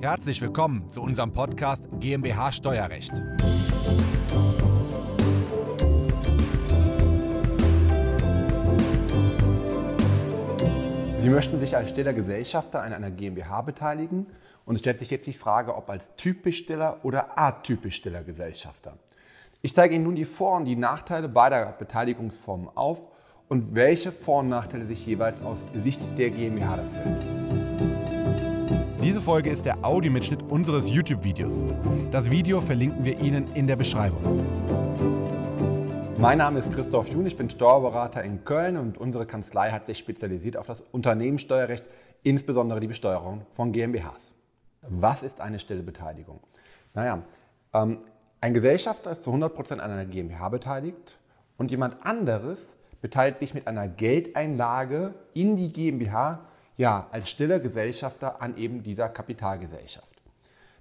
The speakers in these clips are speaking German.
Herzlich willkommen zu unserem Podcast GmbH Steuerrecht. Sie möchten sich als stiller Gesellschafter an einer GmbH beteiligen und es stellt sich jetzt die Frage, ob als typisch stiller oder atypisch stiller Gesellschafter. Ich zeige Ihnen nun die Vor- und die Nachteile beider Beteiligungsformen auf und welche Vor- und Nachteile sich jeweils aus Sicht der GmbH ergeben. Diese Folge ist der Audiomitschnitt unseres YouTube-Videos. Das Video verlinken wir Ihnen in der Beschreibung. Mein Name ist Christoph Jun, ich bin Steuerberater in Köln und unsere Kanzlei hat sich spezialisiert auf das Unternehmenssteuerrecht, insbesondere die Besteuerung von GmbHs. Was ist eine stille Beteiligung? Naja, ähm, ein Gesellschafter ist zu 100% an einer GmbH beteiligt und jemand anderes beteiligt sich mit einer Geldeinlage in die GmbH ja, als stiller Gesellschafter an eben dieser Kapitalgesellschaft.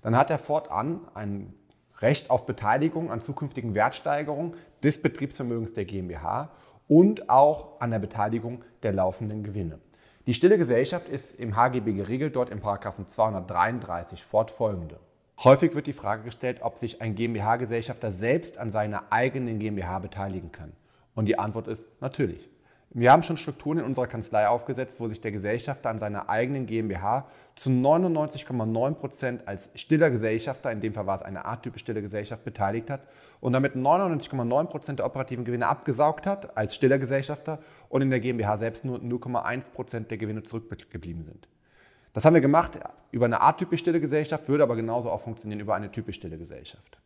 Dann hat er fortan ein Recht auf Beteiligung an zukünftigen Wertsteigerungen des Betriebsvermögens der GmbH und auch an der Beteiligung der laufenden Gewinne. Die stille Gesellschaft ist im HGB geregelt, dort im 233 fortfolgende. Häufig wird die Frage gestellt, ob sich ein GmbH-Gesellschafter selbst an seiner eigenen GmbH beteiligen kann. Und die Antwort ist natürlich. Wir haben schon Strukturen in unserer Kanzlei aufgesetzt, wo sich der Gesellschafter an seiner eigenen GmbH zu 99,9 Prozent als stiller Gesellschafter, in dem Fall war es eine atypisch stille Gesellschaft, beteiligt hat und damit 99,9 Prozent der operativen Gewinne abgesaugt hat als stiller Gesellschafter und in der GmbH selbst nur 0,1 Prozent der Gewinne zurückgeblieben sind. Das haben wir gemacht über eine atypisch stille Gesellschaft, würde aber genauso auch funktionieren über eine typisch stille Gesellschaft.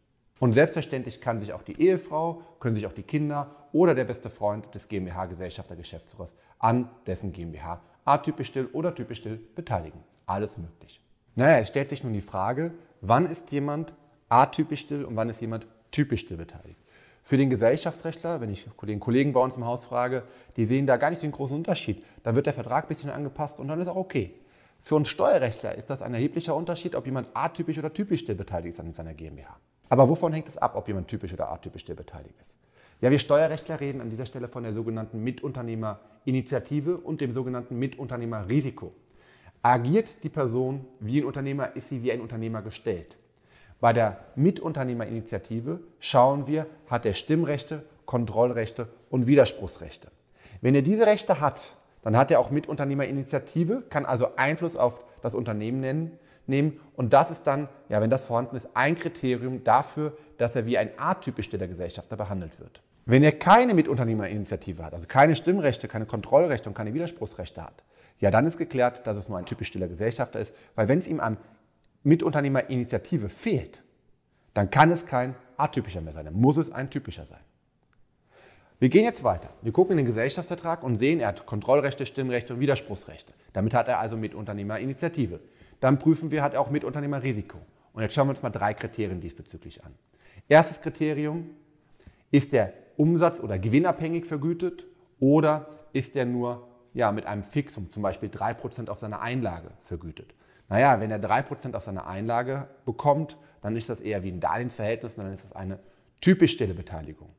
Und selbstverständlich kann sich auch die Ehefrau, können sich auch die Kinder oder der beste Freund des GmbH-Gesellschafter Geschäftsführers an dessen GmbH atypisch still oder typisch still beteiligen. Alles möglich. Naja, es stellt sich nun die Frage, wann ist jemand atypisch still und wann ist jemand typisch still beteiligt? Für den Gesellschaftsrechtler, wenn ich den Kollegen bei uns im Haus frage, die sehen da gar nicht den großen Unterschied. Da wird der Vertrag ein bisschen angepasst und dann ist auch okay. Für uns Steuerrechtler ist das ein erheblicher Unterschied, ob jemand atypisch oder typisch still beteiligt ist an seiner GmbH. Aber wovon hängt es ab, ob jemand typisch oder atypisch still beteiligt ist? Ja, wir Steuerrechtler reden an dieser Stelle von der sogenannten Mitunternehmerinitiative und dem sogenannten Mitunternehmerrisiko. Agiert die Person wie ein Unternehmer, ist sie wie ein Unternehmer gestellt. Bei der Mitunternehmerinitiative schauen wir, hat er Stimmrechte, Kontrollrechte und Widerspruchsrechte. Wenn er diese Rechte hat, dann hat er auch Mitunternehmerinitiative, kann also Einfluss auf das Unternehmen nennen, nehmen. Und das ist dann, ja, wenn das vorhanden ist, ein Kriterium dafür, dass er wie ein atypisch stiller Gesellschafter behandelt wird. Wenn er keine Mitunternehmerinitiative hat, also keine Stimmrechte, keine Kontrollrechte und keine Widerspruchsrechte hat, ja, dann ist geklärt, dass es nur ein typisch stiller Gesellschafter ist, weil wenn es ihm an Mitunternehmerinitiative fehlt, dann kann es kein atypischer mehr sein, dann muss es ein typischer sein. Wir gehen jetzt weiter. Wir gucken in den Gesellschaftsvertrag und sehen, er hat Kontrollrechte, Stimmrechte und Widerspruchsrechte. Damit hat er also Mitunternehmerinitiative. Dann prüfen wir, er auch Mitunternehmerrisiko. Und jetzt schauen wir uns mal drei Kriterien diesbezüglich an. Erstes Kriterium, ist der Umsatz oder gewinnabhängig vergütet oder ist er nur ja, mit einem Fixum, zum Beispiel 3% auf seine Einlage vergütet? Naja, wenn er 3% auf seine Einlage bekommt, dann ist das eher wie ein Darlehensverhältnis dann ist das eine typisch stille Beteiligung.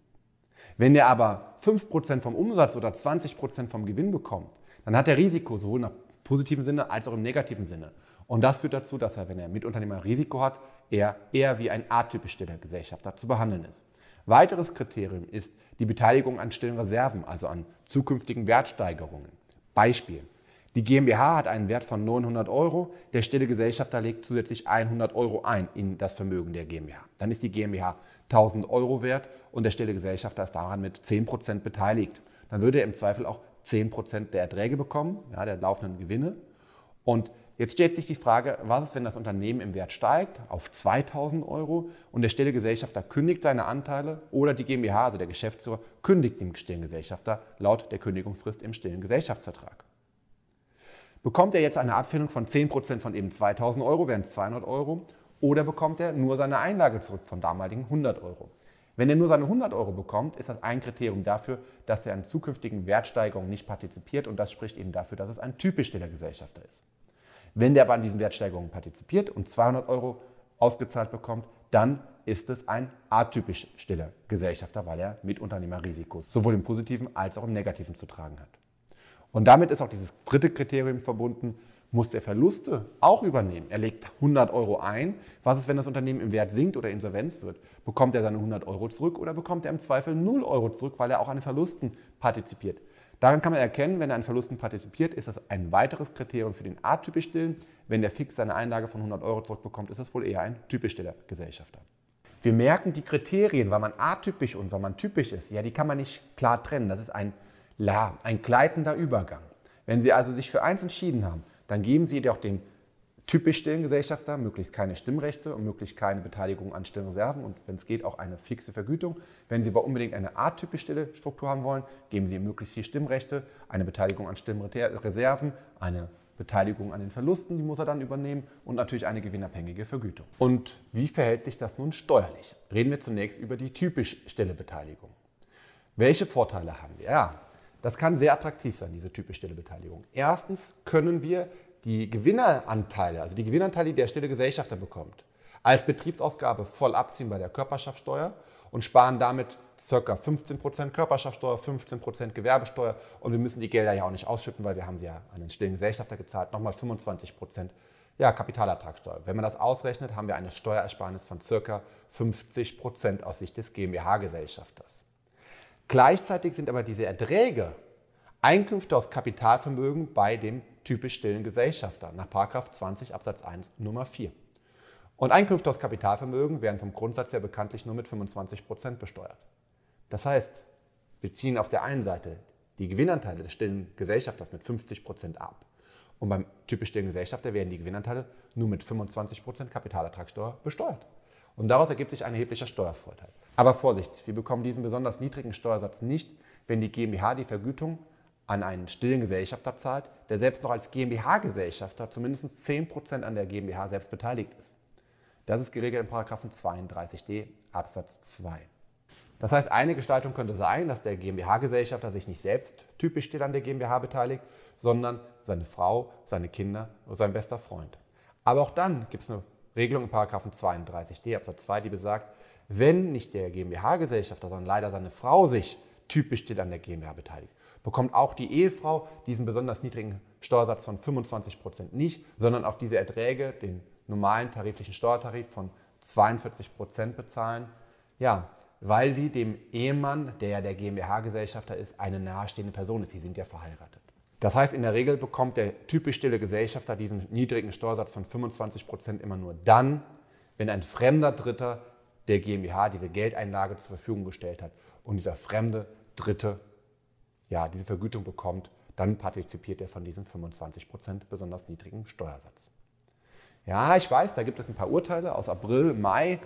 Wenn er aber 5% vom Umsatz oder 20% vom Gewinn bekommt, dann hat er Risiko, sowohl nach positiven Sinne als auch im negativen Sinne. Und das führt dazu, dass er, wenn er Mitunternehmer Risiko hat, er eher wie ein atypisch stiller Gesellschafter zu behandeln ist. Weiteres Kriterium ist die Beteiligung an stillen Reserven, also an zukünftigen Wertsteigerungen. Beispiel. Die GmbH hat einen Wert von 900 Euro, der stille Gesellschafter legt zusätzlich 100 Euro ein in das Vermögen der GmbH. Dann ist die GmbH 1000 Euro wert und der stille Gesellschafter ist daran mit 10% beteiligt. Dann würde er im Zweifel auch 10% der Erträge bekommen, ja, der laufenden Gewinne. Und Jetzt stellt sich die Frage, was ist, wenn das Unternehmen im Wert steigt auf 2000 Euro und der stille Gesellschafter kündigt seine Anteile oder die GmbH, also der Geschäftsführer, kündigt dem stillen Gesellschafter laut der Kündigungsfrist im stillen Gesellschaftsvertrag. Bekommt er jetzt eine Abfindung von 10% von eben 2000 Euro, wären es 200 Euro, oder bekommt er nur seine Einlage zurück von damaligen 100 Euro? Wenn er nur seine 100 Euro bekommt, ist das ein Kriterium dafür, dass er an zukünftigen Wertsteigerungen nicht partizipiert und das spricht eben dafür, dass es ein typisch stiller Gesellschafter ist. Wenn der aber an diesen Wertsteigerungen partizipiert und 200 Euro ausgezahlt bekommt, dann ist es ein atypisch stiller Gesellschafter, weil er mit Unternehmerrisiko sowohl im positiven als auch im negativen zu tragen hat. Und damit ist auch dieses dritte Kriterium verbunden. Muss der Verluste auch übernehmen. Er legt 100 Euro ein. Was ist, wenn das Unternehmen im Wert sinkt oder Insolvenz wird? Bekommt er seine 100 Euro zurück oder bekommt er im Zweifel 0 Euro zurück, weil er auch an den Verlusten partizipiert? Daran kann man erkennen, wenn er an Verlusten partizipiert, ist das ein weiteres Kriterium für den atypisch Stillen. Wenn der fix seine Einlage von 100 Euro zurückbekommt, ist das wohl eher ein typisch stiller Gesellschafter. Wir merken die Kriterien, weil man atypisch und weil man typisch ist, ja, die kann man nicht klar trennen. Das ist ein, la, ein gleitender Übergang. Wenn Sie also sich für eins entschieden haben, dann geben Sie doch dem typisch stillen Gesellschafter möglichst keine Stimmrechte und möglichst keine Beteiligung an Stimmreserven und wenn es geht auch eine fixe Vergütung. Wenn Sie aber unbedingt eine atypisch stille Struktur haben wollen, geben Sie ihm möglichst viel Stimmrechte, eine Beteiligung an Stimmreserven, eine Beteiligung an den Verlusten, die muss er dann übernehmen und natürlich eine gewinnabhängige Vergütung. Und wie verhält sich das nun steuerlich? Reden wir zunächst über die typisch stille Beteiligung. Welche Vorteile haben wir? Ja, das kann sehr attraktiv sein, diese typisch stille Beteiligung. Erstens können wir die Gewinneranteile, also die Gewinnanteile, die der stille Gesellschafter bekommt, als Betriebsausgabe voll abziehen bei der Körperschaftssteuer und sparen damit ca. 15% Körperschaftssteuer, 15% Gewerbesteuer und wir müssen die Gelder ja auch nicht ausschütten, weil wir haben sie ja an den stillen Gesellschafter gezahlt, nochmal 25% ja, Kapitalertragssteuer. Wenn man das ausrechnet, haben wir eine Steuerersparnis von ca. 50% aus Sicht des GmbH-Gesellschafters. Gleichzeitig sind aber diese Erträge Einkünfte aus Kapitalvermögen bei dem typisch stillen Gesellschafter nach 20 Absatz 1 Nummer 4. Und Einkünfte aus Kapitalvermögen werden vom Grundsatz her bekanntlich nur mit 25 Prozent besteuert. Das heißt, wir ziehen auf der einen Seite die Gewinnanteile des stillen Gesellschafters mit 50 Prozent ab. Und beim typisch stillen Gesellschafter werden die Gewinnanteile nur mit 25 Prozent Kapitalertragssteuer besteuert. Und daraus ergibt sich ein erheblicher Steuervorteil. Aber Vorsicht, wir bekommen diesen besonders niedrigen Steuersatz nicht, wenn die GmbH die Vergütung an einen stillen Gesellschafter zahlt, der selbst noch als GmbH-Gesellschafter zumindest 10% an der GmbH selbst beteiligt ist. Das ist geregelt in 32d Absatz 2. Das heißt, eine Gestaltung könnte sein, dass der GmbH-Gesellschafter sich nicht selbst typisch still an der GmbH beteiligt, sondern seine Frau, seine Kinder oder sein bester Freund. Aber auch dann gibt es eine Regelung in 32d Absatz 2, die besagt, wenn nicht der GmbH-Gesellschafter, sondern leider seine Frau sich typisch an der GmbH beteiligt, bekommt auch die Ehefrau diesen besonders niedrigen Steuersatz von 25 Prozent nicht, sondern auf diese Erträge den normalen tariflichen Steuertarif von 42 Prozent bezahlen. Ja, weil sie dem Ehemann, der ja der GmbH-Gesellschafter ist, eine nahestehende Person ist. Sie sind ja verheiratet. Das heißt, in der Regel bekommt der typisch stille Gesellschafter diesen niedrigen Steuersatz von 25 Prozent immer nur dann, wenn ein fremder Dritter der GmbH diese Geldeinlage zur Verfügung gestellt hat und dieser fremde Dritte ja, diese Vergütung bekommt, dann partizipiert er von diesem 25% besonders niedrigen Steuersatz. Ja, ich weiß, da gibt es ein paar Urteile aus April, Mai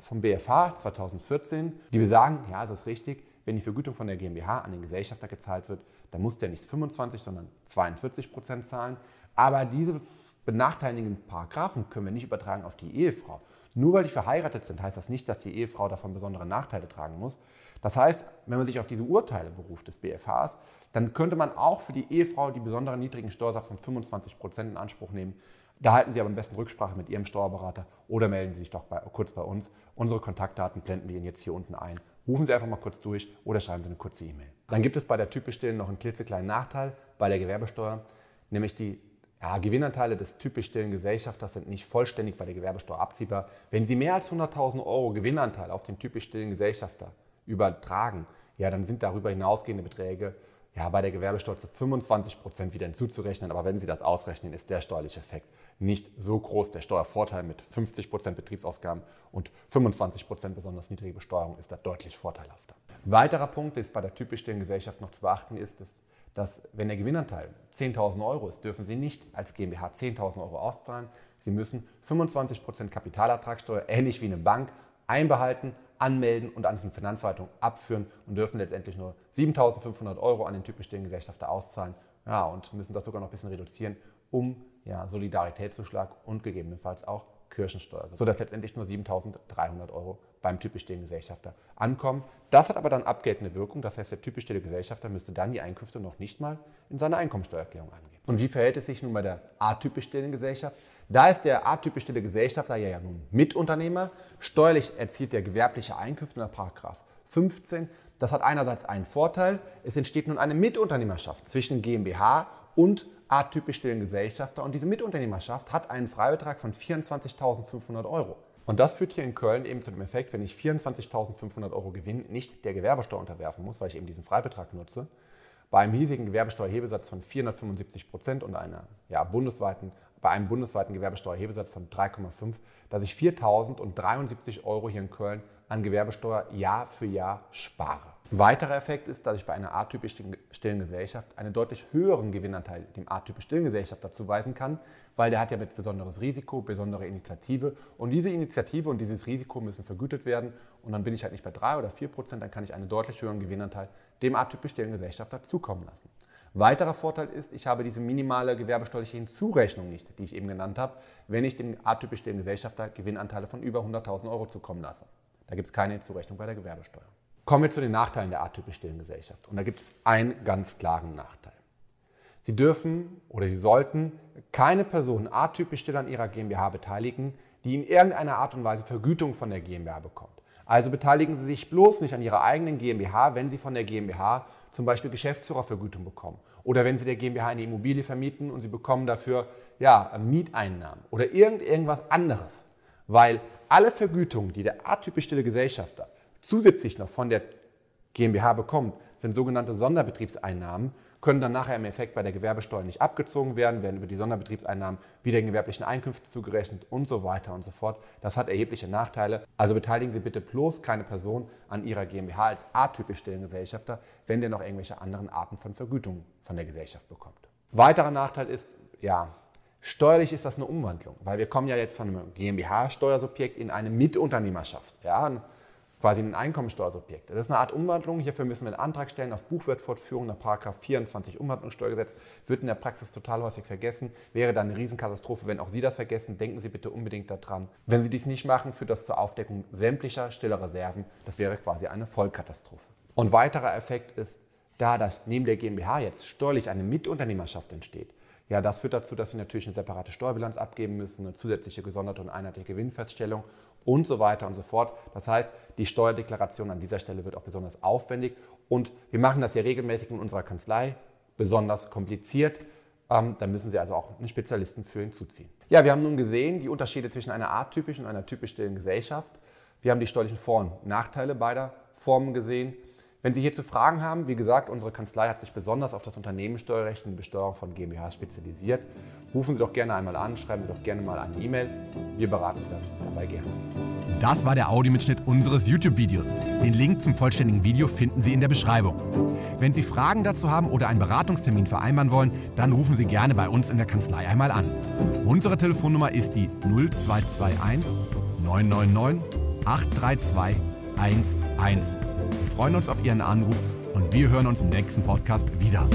vom BFH 2014, die besagen, ja, es ist richtig, wenn die Vergütung von der GmbH an den Gesellschafter gezahlt wird, dann muss der nicht 25%, sondern 42 Prozent zahlen. Aber diese benachteiligenden Paragraphen können wir nicht übertragen auf die Ehefrau. Nur weil die verheiratet sind, heißt das nicht, dass die Ehefrau davon besondere Nachteile tragen muss. Das heißt, wenn man sich auf diese Urteile beruft des BFHs, dann könnte man auch für die Ehefrau die besonderen niedrigen Steuersatz von 25 Prozent in Anspruch nehmen. Da halten Sie aber am besten Rücksprache mit Ihrem Steuerberater oder melden Sie sich doch bei, kurz bei uns. Unsere Kontaktdaten blenden wir Ihnen jetzt hier unten ein. Rufen Sie einfach mal kurz durch oder schreiben Sie eine kurze E-Mail. Dann gibt es bei der typisch noch einen klitzekleinen Nachteil bei der Gewerbesteuer, nämlich die ja, Gewinnanteile des typisch stillen Gesellschafters sind nicht vollständig bei der Gewerbesteuer abziehbar. Wenn Sie mehr als 100.000 Euro Gewinnanteil auf den typisch stillen Gesellschafter übertragen, ja, dann sind darüber hinausgehende Beträge ja, bei der Gewerbesteuer zu 25 Prozent wieder hinzuzurechnen. Aber wenn Sie das ausrechnen, ist der steuerliche Effekt nicht so groß. Der Steuervorteil mit 50 Prozent Betriebsausgaben und 25 Prozent besonders niedrige Besteuerung ist da deutlich vorteilhafter. Ein weiterer Punkt, der bei der typisch stillen Gesellschaft noch zu beachten ist, ist, dass wenn der Gewinnanteil 10.000 Euro ist, dürfen Sie nicht als GmbH 10.000 Euro auszahlen. Sie müssen 25% Kapitalertragssteuer, ähnlich wie eine Bank, einbehalten, anmelden und an die Finanzverwaltung abführen und dürfen letztendlich nur 7.500 Euro an den typisch den Gesellschafter auszahlen. Ja, und müssen das sogar noch ein bisschen reduzieren, um ja, Solidaritätszuschlag und gegebenenfalls auch Kirchensteuer, sodass letztendlich nur 7.300 Euro beim typisch Gesellschafter ankommen. Das hat aber dann abgeltende Wirkung. Das heißt, der typisch Gesellschafter müsste dann die Einkünfte noch nicht mal in seiner Einkommensteuererklärung angeben. Und wie verhält es sich nun bei der atypisch Gesellschaft? Da ist der atypisch Gesellschafter ja, ja nun Mitunternehmer. Steuerlich erzielt der gewerbliche Einkünfte nach Paragraph 15. Das hat einerseits einen Vorteil. Es entsteht nun eine Mitunternehmerschaft zwischen GmbH und atypisch stillen Gesellschafter. Und diese Mitunternehmerschaft hat einen Freibetrag von 24.500 Euro. Und das führt hier in Köln eben zu dem Effekt, wenn ich 24.500 Euro Gewinn nicht der Gewerbesteuer unterwerfen muss, weil ich eben diesen Freibetrag nutze, bei einem hiesigen Gewerbesteuerhebesatz von 475 Prozent und einer ja, bundesweiten, bei einem bundesweiten Gewerbesteuerhebesatz von 3,5, dass ich 4.073 Euro hier in Köln an Gewerbesteuer Jahr für Jahr spare. Weiterer Effekt ist, dass ich bei einer atypisch stillen Gesellschaft einen deutlich höheren Gewinnanteil dem atypisch stillen Gesellschafter zuweisen kann, weil der hat ja mit besonderes Risiko, besondere Initiative und diese Initiative und dieses Risiko müssen vergütet werden und dann bin ich halt nicht bei 3 oder 4 Prozent, dann kann ich einen deutlich höheren Gewinnanteil dem atypisch stillen Gesellschafter zukommen lassen. Weiterer Vorteil ist, ich habe diese minimale gewerbesteuerliche Hinzurechnung nicht, die ich eben genannt habe, wenn ich dem atypisch stillen Gesellschafter Gewinnanteile von über 100.000 Euro zukommen lasse. Da gibt es keine Hinzurechnung bei der Gewerbesteuer. Kommen wir zu den Nachteilen der atypisch stillen Gesellschaft. Und da gibt es einen ganz klaren Nachteil. Sie dürfen oder Sie sollten keine Person atypisch still an Ihrer GmbH beteiligen, die in irgendeiner Art und Weise Vergütung von der GmbH bekommt. Also beteiligen Sie sich bloß nicht an Ihrer eigenen GmbH, wenn Sie von der GmbH zum Beispiel Geschäftsführervergütung bekommen. Oder wenn Sie der GmbH eine Immobilie vermieten und Sie bekommen dafür ja, Mieteinnahmen oder irgend, irgendwas anderes. Weil alle Vergütungen, die der atypisch stille Gesellschafter zusätzlich noch von der GmbH bekommt, sind sogenannte Sonderbetriebseinnahmen, können dann nachher im Effekt bei der Gewerbesteuer nicht abgezogen werden, werden über die Sonderbetriebseinnahmen wieder den gewerblichen Einkünften zugerechnet und so weiter und so fort. Das hat erhebliche Nachteile. Also beteiligen Sie bitte bloß keine Person an Ihrer GmbH als atypisch stillen Gesellschafter, wenn der noch irgendwelche anderen Arten von Vergütungen von der Gesellschaft bekommt. Weiterer Nachteil ist, ja, Steuerlich ist das eine Umwandlung, weil wir kommen ja jetzt von einem GmbH-Steuersubjekt in eine Mitunternehmerschaft. Ja, quasi ein Einkommensteuersubjekt. Das ist eine Art Umwandlung. Hierfür müssen wir einen Antrag stellen auf Buchwertfortführung nach 24 Umwandlungssteuergesetz. Wird in der Praxis total häufig vergessen. Wäre dann eine Riesenkatastrophe, wenn auch Sie das vergessen. Denken Sie bitte unbedingt daran. Wenn Sie dies nicht machen, führt das zur Aufdeckung sämtlicher stiller Reserven. Das wäre quasi eine Vollkatastrophe. Und weiterer Effekt ist, da das neben der GmbH jetzt steuerlich eine Mitunternehmerschaft entsteht, ja, das führt dazu, dass Sie natürlich eine separate Steuerbilanz abgeben müssen, eine zusätzliche gesonderte und einheitliche Gewinnfeststellung und so weiter und so fort. Das heißt, die Steuerdeklaration an dieser Stelle wird auch besonders aufwendig und wir machen das ja regelmäßig in unserer Kanzlei, besonders kompliziert. Ähm, da müssen Sie also auch einen Spezialisten für hinzuziehen. Ja, wir haben nun gesehen die Unterschiede zwischen einer atypischen und einer typisch stillen Gesellschaft. Wir haben die steuerlichen Vor- und Nachteile beider Formen gesehen. Wenn Sie hierzu Fragen haben, wie gesagt, unsere Kanzlei hat sich besonders auf das Unternehmenssteuerrecht und die Besteuerung von GmbH spezialisiert. Rufen Sie doch gerne einmal an, schreiben Sie doch gerne mal eine E-Mail. Wir beraten Sie dann dabei gerne. Das war der Audiomitschnitt unseres YouTube-Videos. Den Link zum vollständigen Video finden Sie in der Beschreibung. Wenn Sie Fragen dazu haben oder einen Beratungstermin vereinbaren wollen, dann rufen Sie gerne bei uns in der Kanzlei einmal an. Unsere Telefonnummer ist die 0221 999 832 11. Wir freuen uns auf Ihren Anruf und wir hören uns im nächsten Podcast wieder.